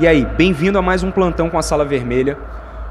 E aí, bem-vindo a mais um plantão com a Sala Vermelha.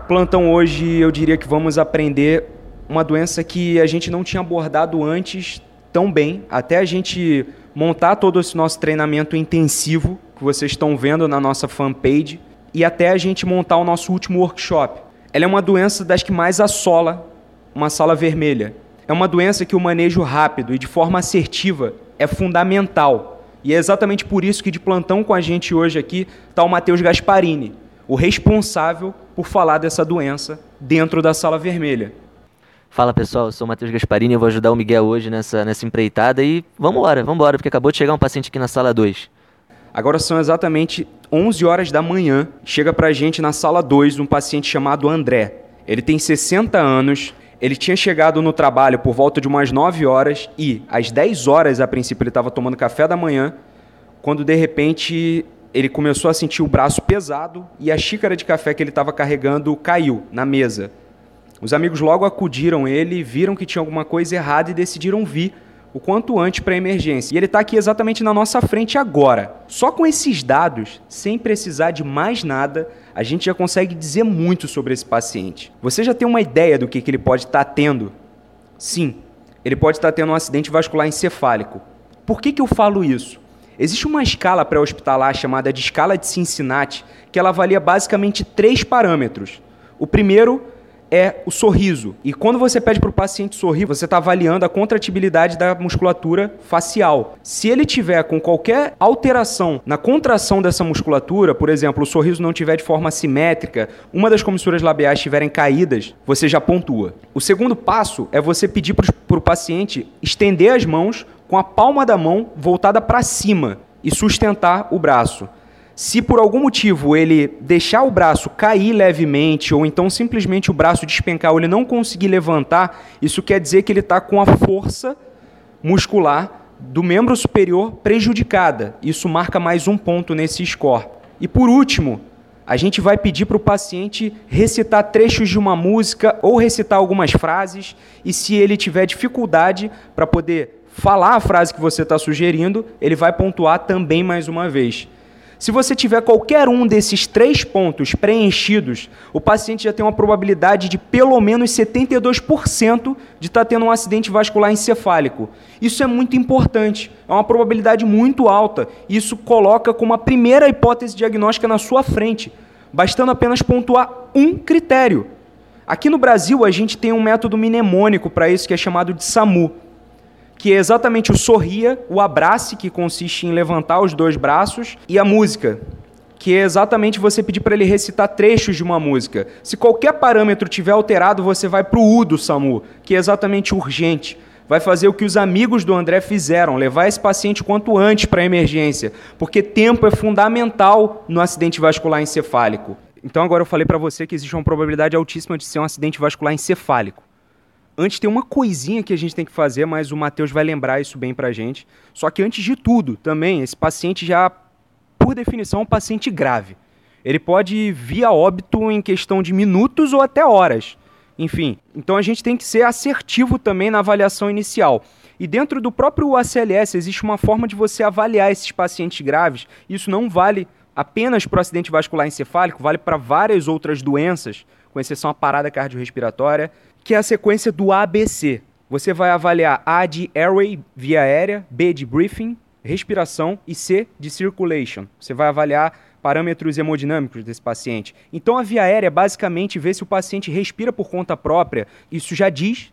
Plantão hoje, eu diria que vamos aprender uma doença que a gente não tinha abordado antes tão bem, até a gente montar todo esse nosso treinamento intensivo que vocês estão vendo na nossa fanpage e até a gente montar o nosso último workshop. Ela é uma doença das que mais assola uma sala vermelha. É uma doença que o manejo rápido e de forma assertiva é fundamental. E é exatamente por isso que de plantão com a gente hoje aqui está o Matheus Gasparini, o responsável por falar dessa doença dentro da sala vermelha. Fala pessoal, eu sou o Matheus Gasparini, eu vou ajudar o Miguel hoje nessa, nessa empreitada e vamos embora, vamos embora, porque acabou de chegar um paciente aqui na sala 2. Agora são exatamente 11 horas da manhã. Chega pra gente na sala 2 um paciente chamado André. Ele tem 60 anos, ele tinha chegado no trabalho por volta de umas 9 horas e às 10 horas, a princípio, ele estava tomando café da manhã, quando de repente ele começou a sentir o braço pesado e a xícara de café que ele estava carregando caiu na mesa. Os amigos logo acudiram ele, viram que tinha alguma coisa errada e decidiram vir o quanto antes para a emergência. E ele está aqui exatamente na nossa frente agora. Só com esses dados, sem precisar de mais nada, a gente já consegue dizer muito sobre esse paciente. Você já tem uma ideia do que, que ele pode estar tendo? Sim, ele pode estar tendo um acidente vascular encefálico. Por que, que eu falo isso? Existe uma escala pré-hospitalar chamada de escala de Cincinnati, que ela avalia basicamente três parâmetros. O primeiro é o sorriso. E quando você pede para o paciente sorrir, você está avaliando a contratibilidade da musculatura facial. Se ele tiver com qualquer alteração na contração dessa musculatura, por exemplo, o sorriso não tiver de forma simétrica, uma das comissuras labiais estiverem caídas, você já pontua. O segundo passo é você pedir para o paciente estender as mãos com a palma da mão voltada para cima e sustentar o braço. Se por algum motivo ele deixar o braço cair levemente, ou então simplesmente o braço despencar, ou ele não conseguir levantar, isso quer dizer que ele está com a força muscular do membro superior prejudicada. Isso marca mais um ponto nesse score. E por último, a gente vai pedir para o paciente recitar trechos de uma música ou recitar algumas frases, e se ele tiver dificuldade para poder falar a frase que você está sugerindo, ele vai pontuar também mais uma vez. Se você tiver qualquer um desses três pontos preenchidos, o paciente já tem uma probabilidade de pelo menos 72% de estar tendo um acidente vascular encefálico. Isso é muito importante, é uma probabilidade muito alta. Isso coloca como a primeira hipótese diagnóstica na sua frente, bastando apenas pontuar um critério. Aqui no Brasil, a gente tem um método mnemônico para isso que é chamado de SAMU que é exatamente o sorria, o abrace, que consiste em levantar os dois braços, e a música, que é exatamente você pedir para ele recitar trechos de uma música. Se qualquer parâmetro tiver alterado, você vai para o U do SAMU, que é exatamente urgente. Vai fazer o que os amigos do André fizeram, levar esse paciente quanto antes para a emergência, porque tempo é fundamental no acidente vascular encefálico. Então agora eu falei para você que existe uma probabilidade altíssima de ser um acidente vascular encefálico. Antes tem uma coisinha que a gente tem que fazer, mas o Matheus vai lembrar isso bem pra gente. Só que antes de tudo, também, esse paciente já, por definição, é um paciente grave. Ele pode vir a óbito em questão de minutos ou até horas. Enfim, então a gente tem que ser assertivo também na avaliação inicial. E dentro do próprio ACLS existe uma forma de você avaliar esses pacientes graves. Isso não vale apenas para o acidente vascular encefálico, vale para várias outras doenças, com exceção à parada cardiorrespiratória que é a sequência do ABC. Você vai avaliar A de airway, via aérea, B de briefing, respiração e C de circulation. Você vai avaliar parâmetros hemodinâmicos desse paciente. Então a via aérea é basicamente ver se o paciente respira por conta própria. Isso já diz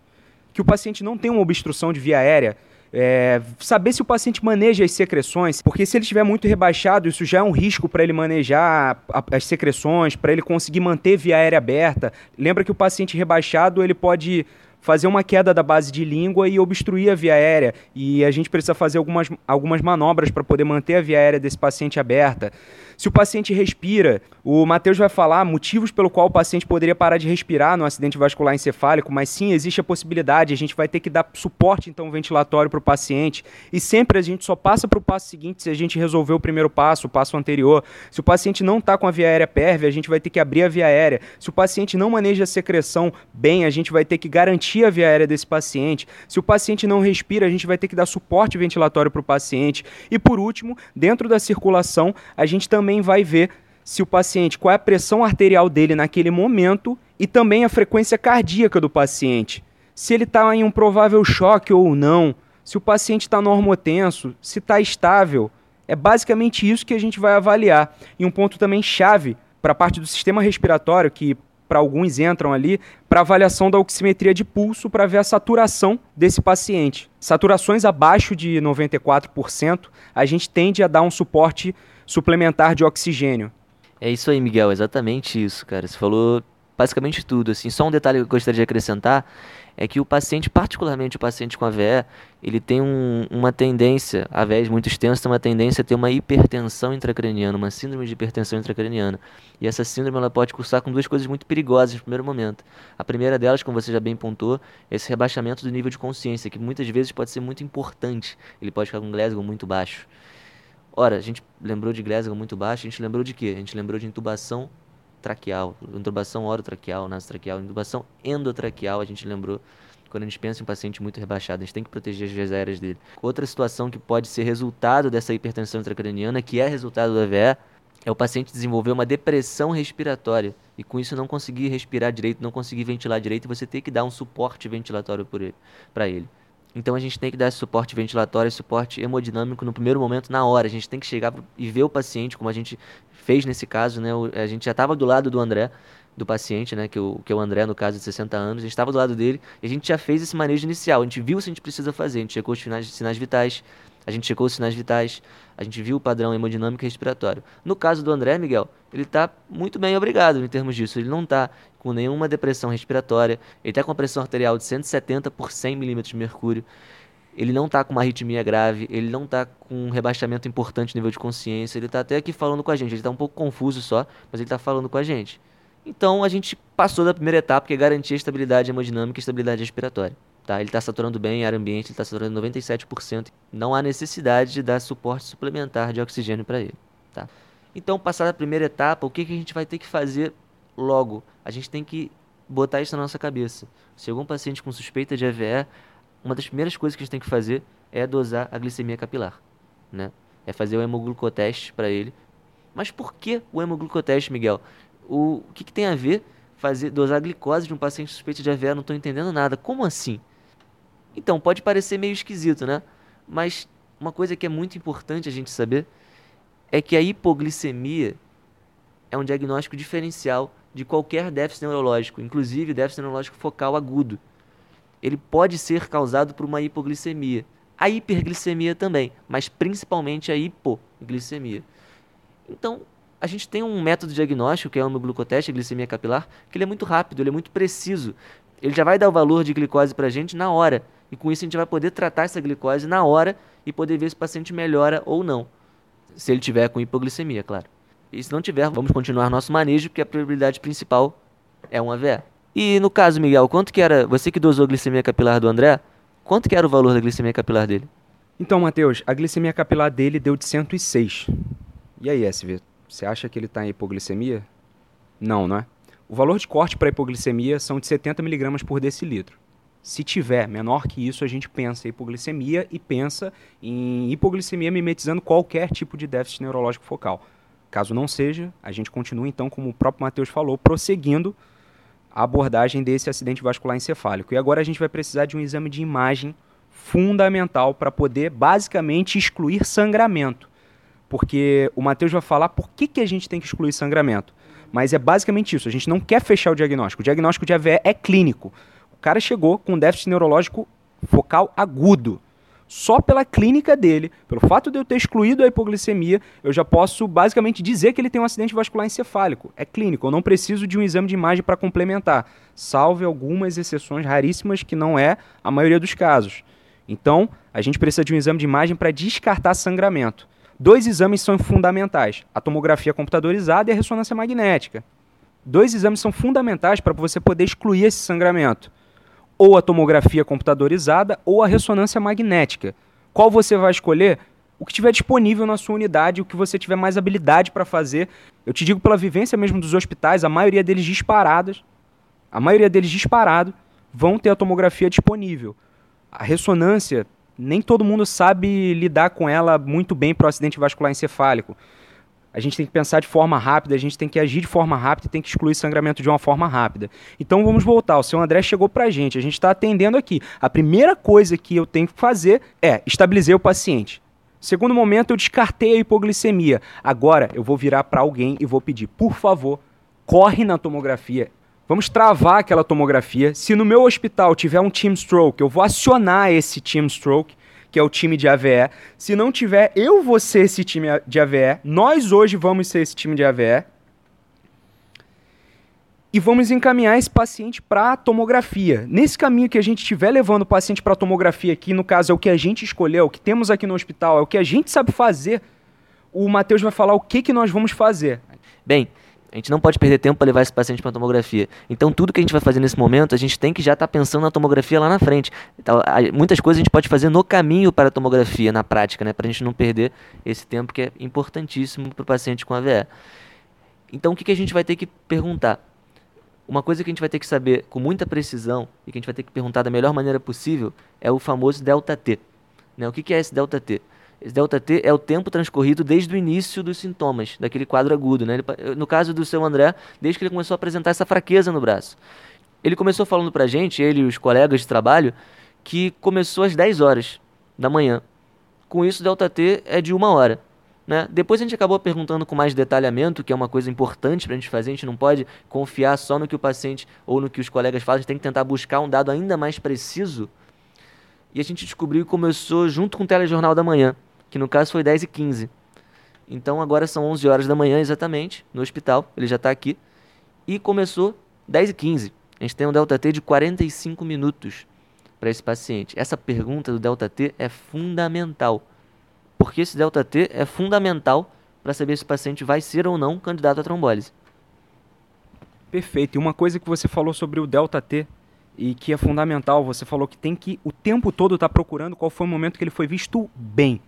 que o paciente não tem uma obstrução de via aérea. É, saber se o paciente maneja as secreções, porque se ele estiver muito rebaixado, isso já é um risco para ele manejar a- as secreções, para ele conseguir manter via aérea aberta. Lembra que o paciente rebaixado ele pode fazer uma queda da base de língua e obstruir a via aérea. E a gente precisa fazer algumas, algumas manobras para poder manter a via aérea desse paciente aberta. Se o paciente respira, o Matheus vai falar motivos pelo qual o paciente poderia parar de respirar no acidente vascular encefálico, mas sim, existe a possibilidade, a gente vai ter que dar suporte então ventilatório para o paciente. E sempre a gente só passa para o passo seguinte se a gente resolver o primeiro passo, o passo anterior. Se o paciente não está com a via aérea pérvia, a gente vai ter que abrir a via aérea. Se o paciente não maneja a secreção bem, a gente vai ter que garantir a via aérea desse paciente. Se o paciente não respira, a gente vai ter que dar suporte ventilatório para o paciente. E por último, dentro da circulação, a gente também vai ver se o paciente, qual é a pressão arterial dele naquele momento e também a frequência cardíaca do paciente. Se ele está em um provável choque ou não, se o paciente está normotenso, se está estável. É basicamente isso que a gente vai avaliar. E um ponto também chave para a parte do sistema respiratório, que para alguns entram ali, para avaliação da oximetria de pulso para ver a saturação desse paciente. Saturações abaixo de 94%, a gente tende a dar um suporte suplementar de oxigênio. É isso aí, Miguel, exatamente isso, cara. Você falou basicamente tudo, assim. Só um detalhe que eu gostaria de acrescentar é que o paciente, particularmente o paciente com AVE, ele tem um- uma tendência, AVEs muito extensa, tem uma tendência a ter uma hipertensão intracraniana, uma síndrome de hipertensão intracraniana. E essa síndrome ela pode cursar com duas coisas muito perigosas no primeiro momento. A primeira delas, como você já bem pontuou, é esse rebaixamento do nível de consciência, que muitas vezes pode ser muito importante. Ele pode ficar com um Glasgow muito baixo. Ora, a gente lembrou de Glasgow muito baixo, a gente lembrou de quê? A gente lembrou de intubação traqueal, intubação orotraqueal, nasotraqueal, intubação endotraqueal, a gente lembrou quando a gente pensa em um paciente muito rebaixado, a gente tem que proteger as vias aéreas dele. Outra situação que pode ser resultado dessa hipertensão intracraniana, que é resultado do AVE, é o paciente desenvolver uma depressão respiratória e com isso não conseguir respirar direito, não conseguir ventilar direito e você ter que dar um suporte ventilatório para ele. Então a gente tem que dar esse suporte ventilatório, esse suporte hemodinâmico no primeiro momento, na hora. A gente tem que chegar e ver o paciente, como a gente fez nesse caso, né? A gente já estava do lado do André, do paciente, né? Que, o, que é o André, no caso de 60 anos, a gente estava do lado dele e a gente já fez esse manejo inicial. A gente viu o que a gente precisa fazer, a gente checou os sinais vitais, a gente checou os sinais vitais, a gente viu o padrão hemodinâmico e respiratório. No caso do André, Miguel, ele está muito bem obrigado em termos disso. Ele não está com nenhuma depressão respiratória, ele está com uma pressão arterial de 170 por 100 milímetros de mercúrio, ele não está com uma arritmia grave, ele não está com um rebaixamento importante no nível de consciência, ele está até aqui falando com a gente, ele está um pouco confuso só, mas ele está falando com a gente. Então a gente passou da primeira etapa, que é garantir a estabilidade hemodinâmica e estabilidade respiratória. Tá? Ele está saturando bem em ar ambiente, ele está saturando 97%. Não há necessidade de dar suporte suplementar de oxigênio para ele. Tá? Então, passada a primeira etapa, o que, que a gente vai ter que fazer logo? A gente tem que botar isso na nossa cabeça. Se algum paciente com suspeita de AVE, uma das primeiras coisas que a gente tem que fazer é dosar a glicemia capilar. Né? É fazer o hemoglucoteste para ele. Mas por que o hemoglucoteste, Miguel? O, o que, que tem a ver fazer dosar a glicose de um paciente suspeito de AVE? Não estou entendendo nada. Como assim? Então, pode parecer meio esquisito, né? Mas uma coisa que é muito importante a gente saber é que a hipoglicemia é um diagnóstico diferencial de qualquer déficit neurológico, inclusive déficit neurológico focal agudo. Ele pode ser causado por uma hipoglicemia. A hiperglicemia também, mas principalmente a hipoglicemia. Então, a gente tem um método diagnóstico, que é o hemoglucoteste, a glicemia capilar, que ele é muito rápido, ele é muito preciso. Ele já vai dar o valor de glicose para a gente na hora. E com isso a gente vai poder tratar essa glicose na hora e poder ver se o paciente melhora ou não. Se ele tiver com hipoglicemia, claro. E se não tiver, vamos continuar nosso manejo, porque a probabilidade principal é um AVE. E no caso, Miguel, quanto que era, você que dosou a glicemia capilar do André, quanto que era o valor da glicemia capilar dele? Então, Matheus, a glicemia capilar dele deu de 106. E aí, SV, você acha que ele está em hipoglicemia? Não, não é? O valor de corte para hipoglicemia são de 70 mg por decilitro. Se tiver menor que isso, a gente pensa em hipoglicemia e pensa em hipoglicemia mimetizando qualquer tipo de déficit neurológico focal. Caso não seja, a gente continua então, como o próprio Matheus falou, prosseguindo a abordagem desse acidente vascular encefálico. E agora a gente vai precisar de um exame de imagem fundamental para poder basicamente excluir sangramento. Porque o Matheus vai falar por que, que a gente tem que excluir sangramento. Mas é basicamente isso, a gente não quer fechar o diagnóstico. O diagnóstico de AVE é clínico. Cara chegou com déficit neurológico focal agudo. Só pela clínica dele, pelo fato de eu ter excluído a hipoglicemia, eu já posso basicamente dizer que ele tem um acidente vascular encefálico. É clínico, eu não preciso de um exame de imagem para complementar, salve algumas exceções raríssimas que não é a maioria dos casos. Então, a gente precisa de um exame de imagem para descartar sangramento. Dois exames são fundamentais: a tomografia computadorizada e a ressonância magnética. Dois exames são fundamentais para você poder excluir esse sangramento ou a tomografia computadorizada ou a ressonância magnética. Qual você vai escolher? O que tiver disponível na sua unidade, o que você tiver mais habilidade para fazer. Eu te digo pela vivência mesmo dos hospitais, a maioria deles disparadas, a maioria deles disparado, vão ter a tomografia disponível. A ressonância, nem todo mundo sabe lidar com ela muito bem para o acidente vascular encefálico a gente tem que pensar de forma rápida, a gente tem que agir de forma rápida e tem que excluir sangramento de uma forma rápida. Então vamos voltar. O seu André chegou para a gente, a gente está atendendo aqui. A primeira coisa que eu tenho que fazer é estabilizar o paciente. Segundo momento, eu descartei a hipoglicemia. Agora eu vou virar para alguém e vou pedir, por favor, corre na tomografia. Vamos travar aquela tomografia. Se no meu hospital tiver um team stroke, eu vou acionar esse team stroke que é o time de AVE. Se não tiver, eu vou ser esse time de AVE. Nós hoje vamos ser esse time de AVE. E vamos encaminhar esse paciente para tomografia. Nesse caminho que a gente estiver levando o paciente para tomografia, que no caso é o que a gente escolheu, o que temos aqui no hospital, é o que a gente sabe fazer, o Matheus vai falar o que, que nós vamos fazer. Bem, a gente não pode perder tempo para levar esse paciente para a tomografia. Então, tudo que a gente vai fazer nesse momento, a gente tem que já estar tá pensando na tomografia lá na frente. Então, muitas coisas a gente pode fazer no caminho para a tomografia, na prática, né, para a gente não perder esse tempo que é importantíssimo para o paciente com AVE. Então, o que, que a gente vai ter que perguntar? Uma coisa que a gente vai ter que saber com muita precisão e que a gente vai ter que perguntar da melhor maneira possível é o famoso delta T. Né? O que, que é esse delta T? Esse delta T é o tempo transcorrido desde o início dos sintomas, daquele quadro agudo. Né? Ele, no caso do seu André, desde que ele começou a apresentar essa fraqueza no braço. Ele começou falando pra gente, ele e os colegas de trabalho, que começou às 10 horas da manhã. Com isso, o delta T é de uma hora. Né? Depois a gente acabou perguntando com mais detalhamento, que é uma coisa importante para a gente fazer. A gente não pode confiar só no que o paciente ou no que os colegas falam, a gente tem que tentar buscar um dado ainda mais preciso. E a gente descobriu que começou junto com o telejornal da manhã que no caso foi 10 e 15. Então agora são 11 horas da manhã exatamente, no hospital, ele já está aqui. E começou 10 e 15. A gente tem um delta T de 45 minutos para esse paciente. Essa pergunta do delta T é fundamental. Porque esse delta T é fundamental para saber se o paciente vai ser ou não candidato à trombólise. Perfeito. E uma coisa que você falou sobre o delta T e que é fundamental, você falou que tem que o tempo todo estar tá procurando qual foi o momento que ele foi visto bem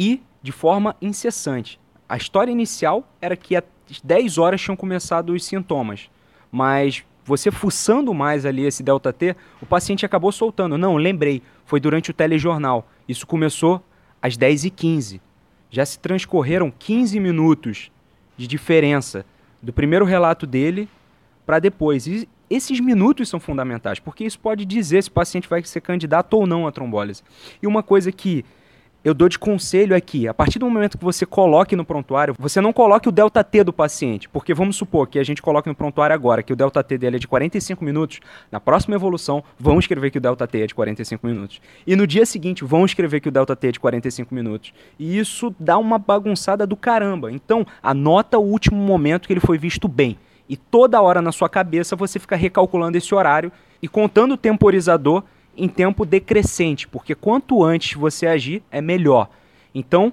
e de forma incessante. A história inicial era que às 10 horas tinham começado os sintomas, mas você fuçando mais ali esse delta T, o paciente acabou soltando. Não, lembrei, foi durante o telejornal. Isso começou às 10h15. Já se transcorreram 15 minutos de diferença do primeiro relato dele para depois. E esses minutos são fundamentais, porque isso pode dizer se o paciente vai ser candidato ou não à trombólise. E uma coisa que eu dou de conselho aqui, a partir do momento que você coloque no prontuário, você não coloque o delta T do paciente, porque vamos supor que a gente coloque no prontuário agora que o delta T dele é de 45 minutos, na próxima evolução vão escrever que o delta T é de 45 minutos. E no dia seguinte vão escrever que o delta T é de 45 minutos. E isso dá uma bagunçada do caramba. Então, anota o último momento que ele foi visto bem. E toda hora na sua cabeça você fica recalculando esse horário e contando o temporizador em tempo decrescente, porque quanto antes você agir, é melhor. Então,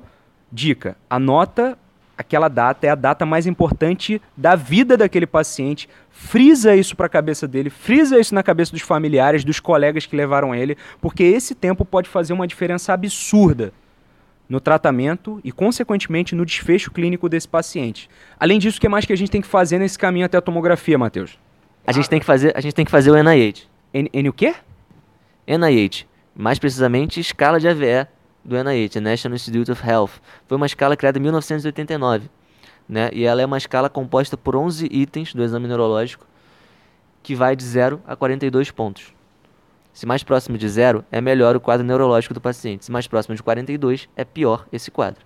dica, anota aquela data, é a data mais importante da vida daquele paciente. Frisa isso para a cabeça dele, frisa isso na cabeça dos familiares, dos colegas que levaram ele, porque esse tempo pode fazer uma diferença absurda no tratamento e, consequentemente, no desfecho clínico desse paciente. Além disso, o que mais que a gente tem que fazer nesse caminho até a tomografia, Matheus? A gente tem que fazer, a gente tem que fazer o NIH. N, N o quê? NIH, mais precisamente escala de AVE do NIH, National Institute of Health. Foi uma escala criada em 1989, né? E ela é uma escala composta por 11 itens do exame neurológico, que vai de 0 a 42 pontos. Se mais próximo de 0, é melhor o quadro neurológico do paciente. Se mais próximo de 42, é pior esse quadro.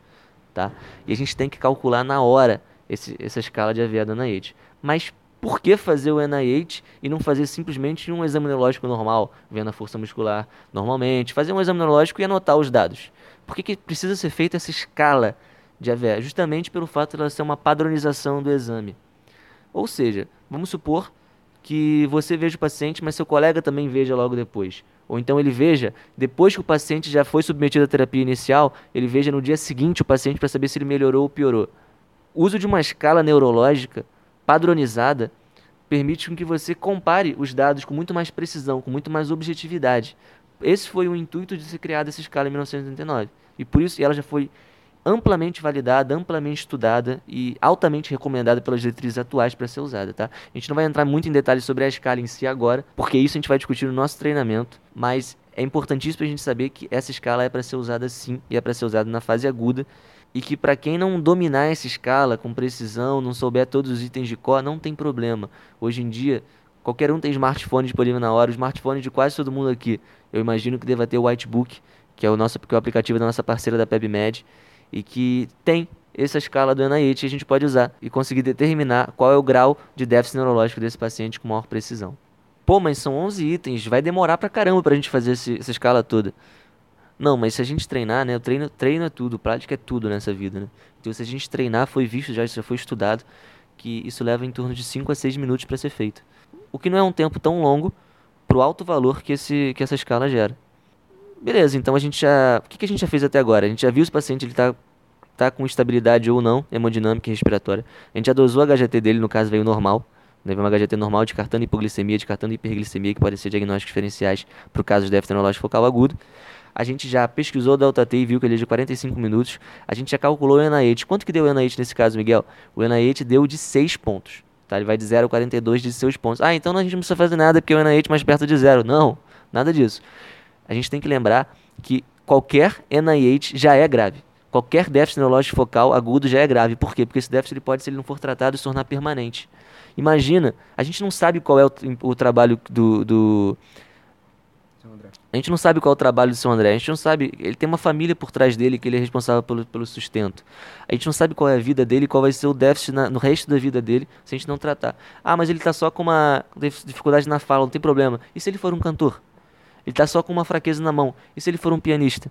Tá? E a gente tem que calcular na hora esse, essa escala de AVE da NIH. Mas Por que fazer o NIH e não fazer simplesmente um exame neurológico normal, vendo a força muscular normalmente, fazer um exame neurológico e anotar os dados? Por que, que precisa ser feita essa escala de AVE? Justamente pelo fato de ela ser uma padronização do exame. Ou seja, vamos supor que você veja o paciente, mas seu colega também veja logo depois. Ou então ele veja, depois que o paciente já foi submetido à terapia inicial, ele veja no dia seguinte o paciente para saber se ele melhorou ou piorou. O uso de uma escala neurológica padronizada permite com que você compare os dados com muito mais precisão, com muito mais objetividade. Esse foi o intuito de ser criada essa escala em 1989. E por isso ela já foi amplamente validada, amplamente estudada e altamente recomendada pelas diretrizes atuais para ser usada, tá? A gente não vai entrar muito em detalhes sobre a escala em si agora, porque isso a gente vai discutir no nosso treinamento, mas é importantíssimo a gente saber que essa escala é para ser usada sim e é para ser usada na fase aguda e que para quem não dominar essa escala com precisão, não souber todos os itens de cor, não tem problema. Hoje em dia, qualquer um tem smartphone disponível na hora, o smartphone de quase todo mundo aqui. Eu imagino que deva ter o Whitebook, que é o nosso que é o aplicativo da nossa parceira da PebMed e que tem essa escala do NIH a gente pode usar e conseguir determinar qual é o grau de déficit neurológico desse paciente com maior precisão. Pô, mas são 11 itens, vai demorar pra caramba pra gente fazer esse, essa escala toda. Não, mas se a gente treinar, né? O treino, treino é tudo, prática é tudo nessa vida, né? Então se a gente treinar, foi visto já, já foi estudado, que isso leva em torno de 5 a 6 minutos para ser feito. O que não é um tempo tão longo pro alto valor que, esse, que essa escala gera. Beleza, então a gente já... O que, que a gente já fez até agora? A gente já viu se o paciente ele tá, tá com estabilidade ou não, hemodinâmica e respiratória. A gente já dosou a HGT dele, no caso veio normal. Né? Veio uma HGT normal descartando hipoglicemia, descartando hiperglicemia, que podem ser diagnósticos diferenciais para o caso de déficit focal agudo. A gente já pesquisou o delta T e viu que ele é de 45 minutos. A gente já calculou o NIH. Quanto que deu o NIH nesse caso, Miguel? O NIH deu de 6 pontos. Tá? Ele vai de 0 a 42 de seus pontos. Ah, então a gente não precisa fazer nada porque o NIH é mais perto de zero. Não, nada disso. A gente tem que lembrar que qualquer NIH já é grave. Qualquer déficit neurológico focal agudo já é grave. Por quê? Porque esse déficit ele pode, se ele não for tratado, se tornar permanente. Imagina, a gente não sabe qual é o, o trabalho do, do a gente não sabe qual é o trabalho do seu André, a gente não sabe. Ele tem uma família por trás dele que ele é responsável pelo, pelo sustento. A gente não sabe qual é a vida dele, qual vai ser o déficit na, no resto da vida dele se a gente não tratar. Ah, mas ele está só com uma dificuldade na fala, não tem problema. E se ele for um cantor? Ele está só com uma fraqueza na mão. E se ele for um pianista?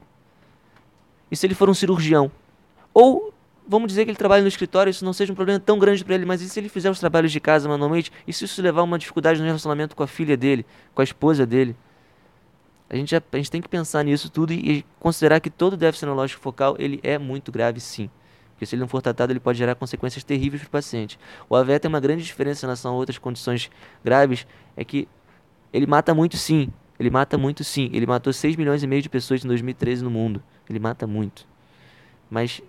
E se ele for um cirurgião? Ou vamos dizer que ele trabalha no escritório, isso não seja um problema tão grande para ele, mas e se ele fizer os trabalhos de casa manualmente? E se isso levar a uma dificuldade no relacionamento com a filha dele, com a esposa dele? A gente, a gente tem que pensar nisso tudo e, e considerar que todo déficit neurológico focal ele é muito grave sim. Porque se ele não for tratado, ele pode gerar consequências terríveis para o paciente. O AVE tem uma grande diferença em relação a outras condições graves, é que ele mata muito sim. Ele mata muito sim. Ele matou 6 milhões e meio de pessoas em 2013 no mundo. Ele mata muito. Mas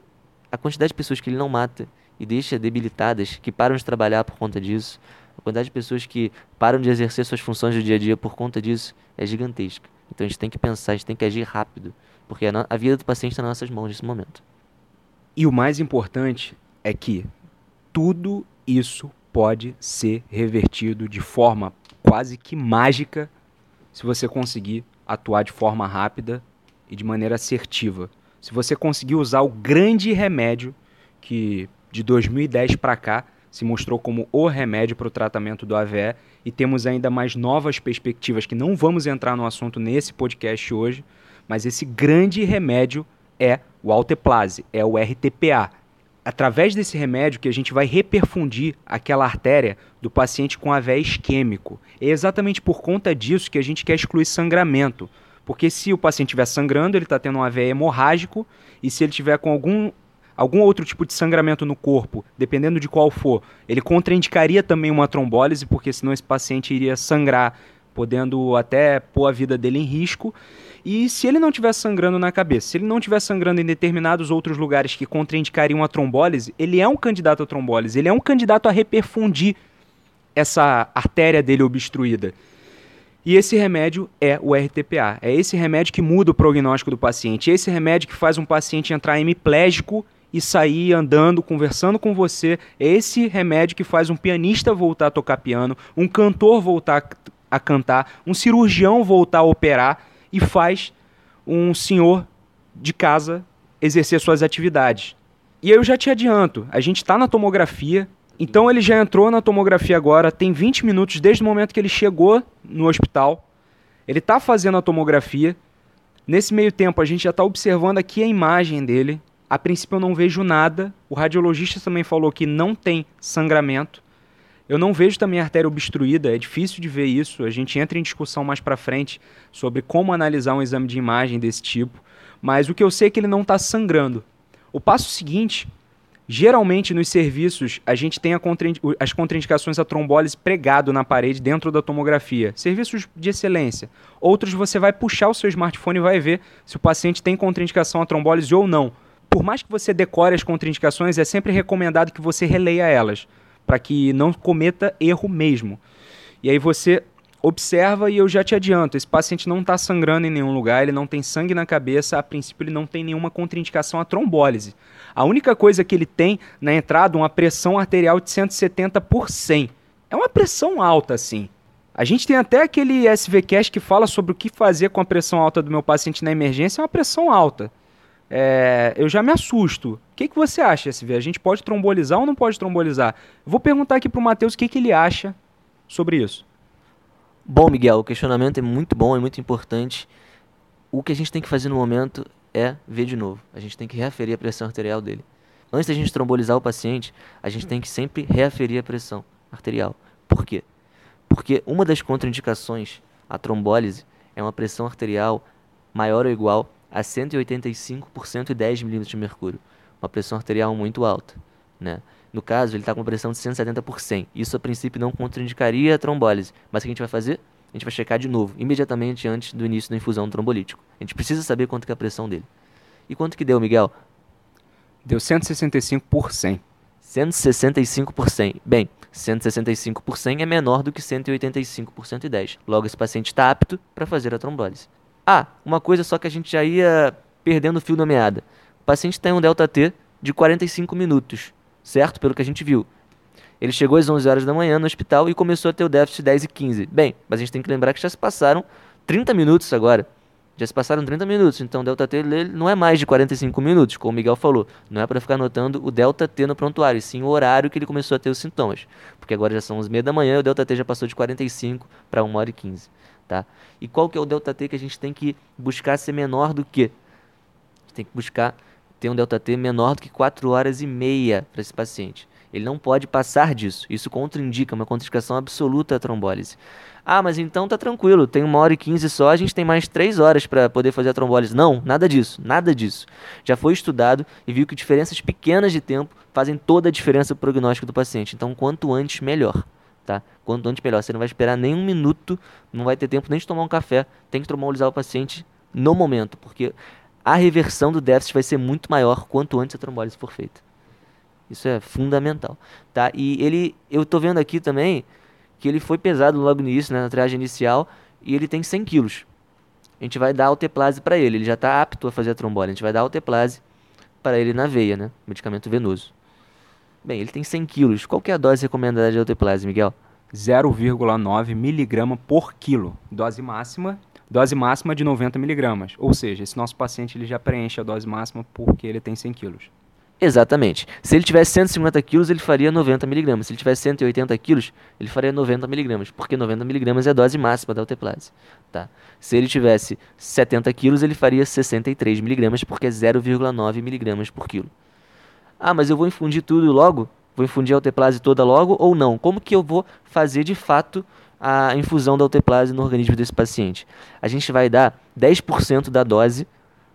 a quantidade de pessoas que ele não mata e deixa debilitadas, que param de trabalhar por conta disso, a quantidade de pessoas que param de exercer suas funções do dia a dia por conta disso é gigantesca. Então a gente tem que pensar, a gente tem que agir rápido, porque a, a vida do paciente está nas nossas mãos nesse momento. E o mais importante é que tudo isso pode ser revertido de forma quase que mágica se você conseguir atuar de forma rápida e de maneira assertiva. Se você conseguir usar o grande remédio que de 2010 para cá se mostrou como o remédio para o tratamento do AVE e temos ainda mais novas perspectivas que não vamos entrar no assunto nesse podcast hoje, mas esse grande remédio é o alteplase, é o RTPA. Através desse remédio que a gente vai reperfundir aquela artéria do paciente com AVE isquêmico. É exatamente por conta disso que a gente quer excluir sangramento. Porque se o paciente estiver sangrando, ele está tendo um AVE hemorrágico, e se ele tiver com algum algum outro tipo de sangramento no corpo, dependendo de qual for, ele contraindicaria também uma trombólise, porque senão esse paciente iria sangrar, podendo até pôr a vida dele em risco. E se ele não estiver sangrando na cabeça, se ele não estiver sangrando em determinados outros lugares que contraindicariam a trombólise, ele é um candidato a trombólise, ele é um candidato a reperfundir essa artéria dele obstruída. E esse remédio é o RTPA. É esse remédio que muda o prognóstico do paciente. É esse remédio que faz um paciente entrar hemiplégico e sair andando, conversando com você. É esse remédio que faz um pianista voltar a tocar piano, um cantor voltar a cantar, um cirurgião voltar a operar e faz um senhor de casa exercer suas atividades. E eu já te adianto, a gente está na tomografia Então ele já entrou na tomografia agora, tem 20 minutos desde o momento que ele chegou no hospital. Ele está fazendo a tomografia. Nesse meio tempo, a gente já está observando aqui a imagem dele. A princípio, eu não vejo nada. O radiologista também falou que não tem sangramento. Eu não vejo também a artéria obstruída, é difícil de ver isso. A gente entra em discussão mais para frente sobre como analisar um exame de imagem desse tipo. Mas o que eu sei é que ele não está sangrando. O passo seguinte, geralmente nos serviços, a gente tem a as contraindicações à trombólise pregado na parede dentro da tomografia. Serviços de excelência. Outros você vai puxar o seu smartphone e vai ver se o paciente tem contraindicação à trombólise ou não. Por mais que você decore as contraindicações, é sempre recomendado que você releia elas, para que não cometa erro mesmo. E aí você observa e eu já te adianto, esse paciente não está sangrando em nenhum lugar, ele não tem sangue na cabeça, a princípio ele não tem nenhuma contraindicação à trombólise. A única coisa que ele tem na entrada uma pressão arterial de 170 por 100. É uma pressão alta, assim. A gente tem até aquele SVCast que fala sobre o que fazer com a pressão alta do meu paciente na emergência, é uma pressão alta. É, eu já me assusto. O que, que você acha, SV? A gente pode trombolizar ou não pode trombolizar? Vou perguntar aqui pro Matheus o que, que ele acha sobre isso. Bom, Miguel, o questionamento é muito bom, é muito importante. O que a gente tem que fazer no momento é ver de novo. A gente tem que reaferir a pressão arterial dele. Antes da gente trombolizar o paciente, a gente tem que sempre reaferir a pressão arterial. Por quê? Porque uma das contraindicações à trombólise é uma pressão arterial maior ou igual a 185 por 110 milímetros de mercúrio. Uma pressão arterial muito alta. Né? No caso, ele está com uma pressão de 170 por 100. Isso, a princípio, não contraindicaria a trombólise. Mas o que a gente vai fazer? A gente vai checar de novo, imediatamente antes do início da infusão do trombolítico. A gente precisa saber quanto que é a pressão dele. E quanto que deu, Miguel? Deu 165 por 100. 165 por 100. Bem, 165 por 100 é menor do que 185 por 110. Logo, esse paciente está apto para fazer a trombólise. Ah, uma coisa só que a gente já ia perdendo o fio da meada. O paciente tem um delta T de 45 minutos, certo? Pelo que a gente viu. Ele chegou às 11 horas da manhã no hospital e começou a ter o déficit 10 e 15. Bem, mas a gente tem que lembrar que já se passaram 30 minutos agora. Já se passaram 30 minutos, então o delta T não é mais de 45 minutos, como o Miguel falou. Não é para ficar anotando o delta T no prontuário, e sim o horário que ele começou a ter os sintomas. Porque agora já são 11h30 da manhã e o delta T já passou de 45 para 1 hora e 15. Tá? E qual que é o delta T que a gente tem que buscar ser menor do que? A gente tem que buscar ter um delta T menor do que 4 horas e meia para esse paciente. Ele não pode passar disso. Isso contraindica uma contraindicação absoluta à trombólise. Ah, mas então tá tranquilo, tem uma hora e 15 só, a gente tem mais 3 horas para poder fazer a trombólise. Não, nada disso, nada disso. Já foi estudado e viu que diferenças pequenas de tempo fazem toda a diferença pro prognóstico do paciente. Então, quanto antes, melhor. Tá? Quanto antes, melhor. Você não vai esperar nem um minuto, não vai ter tempo nem de tomar um café. Tem que trombolizar o paciente no momento, porque a reversão do déficit vai ser muito maior quanto antes a trombólise for feita. Isso é fundamental, tá? E ele, eu tô vendo aqui também que ele foi pesado logo no início, né, na triagem inicial, e ele tem 100 quilos. A gente vai dar alteplase para ele, ele já está apto a fazer a trombose. A gente vai dar alteplase para ele na veia, né, medicamento venoso. Bem, ele tem 100 quilos. Qual que é a dose recomendada de alteplase, Miguel? 0,9 miligrama por quilo. Dose máxima, dose máxima de 90 miligramas. Ou seja, esse nosso paciente ele já preenche a dose máxima porque ele tem 100 quilos. Exatamente. Se ele tivesse 150 quilos, ele faria 90 miligramas. Se ele tivesse 180 quilos, ele faria 90 miligramas, porque 90 miligramas é a dose máxima da alteplase. Tá? Se ele tivesse 70 quilos, ele faria 63 miligramas, porque é 0,9 miligramas por quilo. Ah, mas eu vou infundir tudo logo? Vou infundir a alteplase toda logo ou não? Como que eu vou fazer de fato a infusão da alteplase no organismo desse paciente? A gente vai dar 10% da dose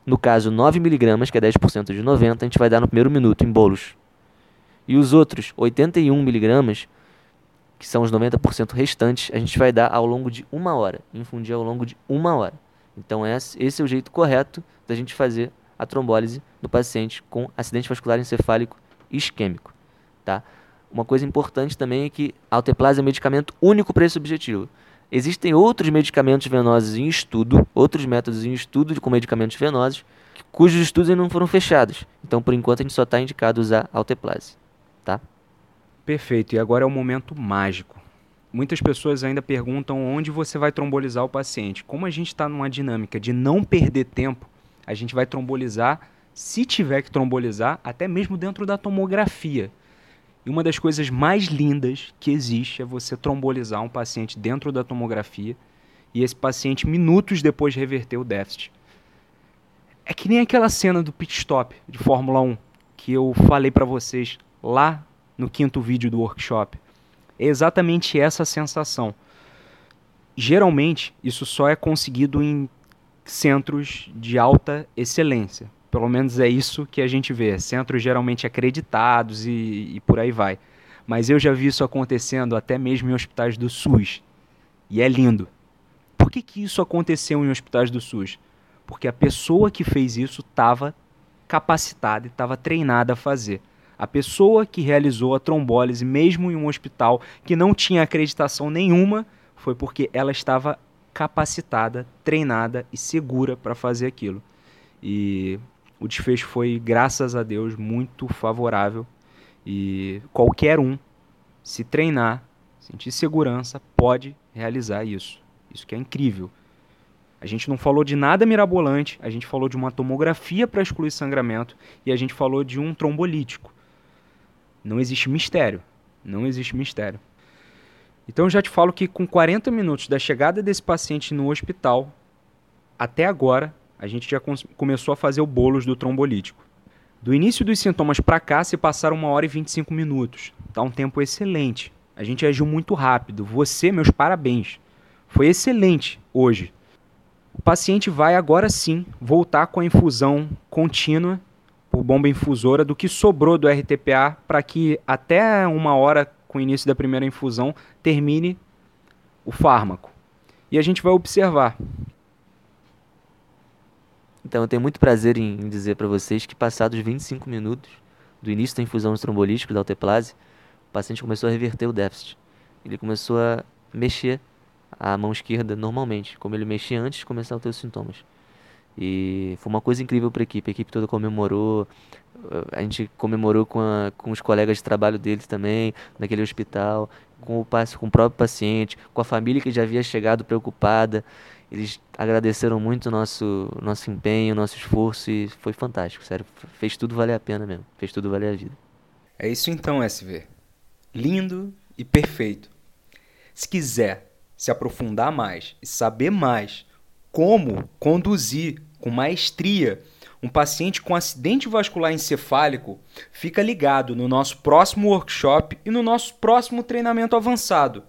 no caso 9mg, que é 10% de 90, a gente vai dar no primeiro minuto em bolos. E os outros 81mg, que são os 90% restantes, a gente vai dar ao longo de uma hora, infundir ao longo de uma hora. Então esse é o jeito correto da gente fazer a trombólise no paciente com acidente vascular encefálico isquêmico. Tá? Uma coisa importante também é que a alteplase é um medicamento único para esse objetivo. Existem outros medicamentos venosos em estudo, outros métodos em estudo com medicamentos venosos, cujos estudos ainda não foram fechados. Então, por enquanto, a gente só está indicado usar alteplase. Tá? Perfeito. E agora é o momento mágico. Muitas pessoas ainda perguntam onde você vai trombolizar o paciente. Como a gente está numa dinâmica de não perder tempo, a gente vai trombolizar, se tiver que trombolizar, até mesmo dentro da tomografia. E uma das coisas mais lindas que existe é você trombolizar um paciente dentro da tomografia e esse paciente, minutos depois, reverter o déficit. É que nem aquela cena do pit stop de Fórmula 1 que eu falei para vocês lá no quinto vídeo do workshop. É exatamente essa sensação. Geralmente, isso só é conseguido em centros de alta excelência. Pelo menos é isso que a gente vê. Centros geralmente acreditados e, e por aí vai. Mas eu já vi isso acontecendo até mesmo em hospitais do SUS. E é lindo. Por que, que isso aconteceu em hospitais do SUS? Porque a pessoa que fez isso estava capacitada e estava treinada a fazer. A pessoa que realizou a trombólise, mesmo em um hospital que não tinha acreditação nenhuma, foi porque ela estava capacitada, treinada e segura para fazer aquilo. E o desfecho foi, graças a Deus, muito favorável. E qualquer um, se treinar, sentir segurança, pode realizar isso. Isso que é incrível. A gente não falou de nada mirabolante, a gente falou de uma tomografia para excluir sangramento e a gente falou de um trombolítico. Não existe mistério. Não existe mistério. Então eu já te falo que com 40 minutos da chegada desse paciente no hospital até agora, a gente já começou a fazer o bolos do trombolítico. Do início dos sintomas para cá se passaram 1 hora e 25 minutos. Tá um tempo excelente. A gente agiu muito rápido. Você, meus parabéns. Foi excelente hoje. O paciente vai agora sim voltar com a infusão contínua por bomba infusora do que sobrou do RTPA para que até uma hora com o início da primeira infusão termine o fármaco. E a gente vai observar. Então eu tenho muito prazer em dizer para vocês que passados 25 minutos do início da infusão de trombolítico da alteplase, o paciente começou a reverter o déficit. Ele começou a mexer a mão esquerda normalmente, como ele mexia antes de começar a ter os sintomas. E foi uma coisa incrível para a equipe. A equipe toda comemorou. A gente comemorou com, a, com os colegas de trabalho deles também, naquele hospital, com o, com o próprio paciente, com a família que já havia chegado preocupada. Eles agradeceram muito o nosso, nosso empenho, nosso esforço e foi fantástico, sério. Fez tudo valer a pena mesmo. Fez tudo valer a vida. É isso então, SV. Lindo e perfeito. Se quiser se aprofundar mais e saber mais como conduzir com maestria um paciente com acidente vascular encefálico, fica ligado no nosso próximo workshop e no nosso próximo treinamento avançado.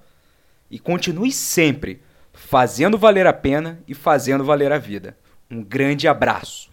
E continue sempre fazendo valer a pena e fazendo valer a vida. Um grande abraço!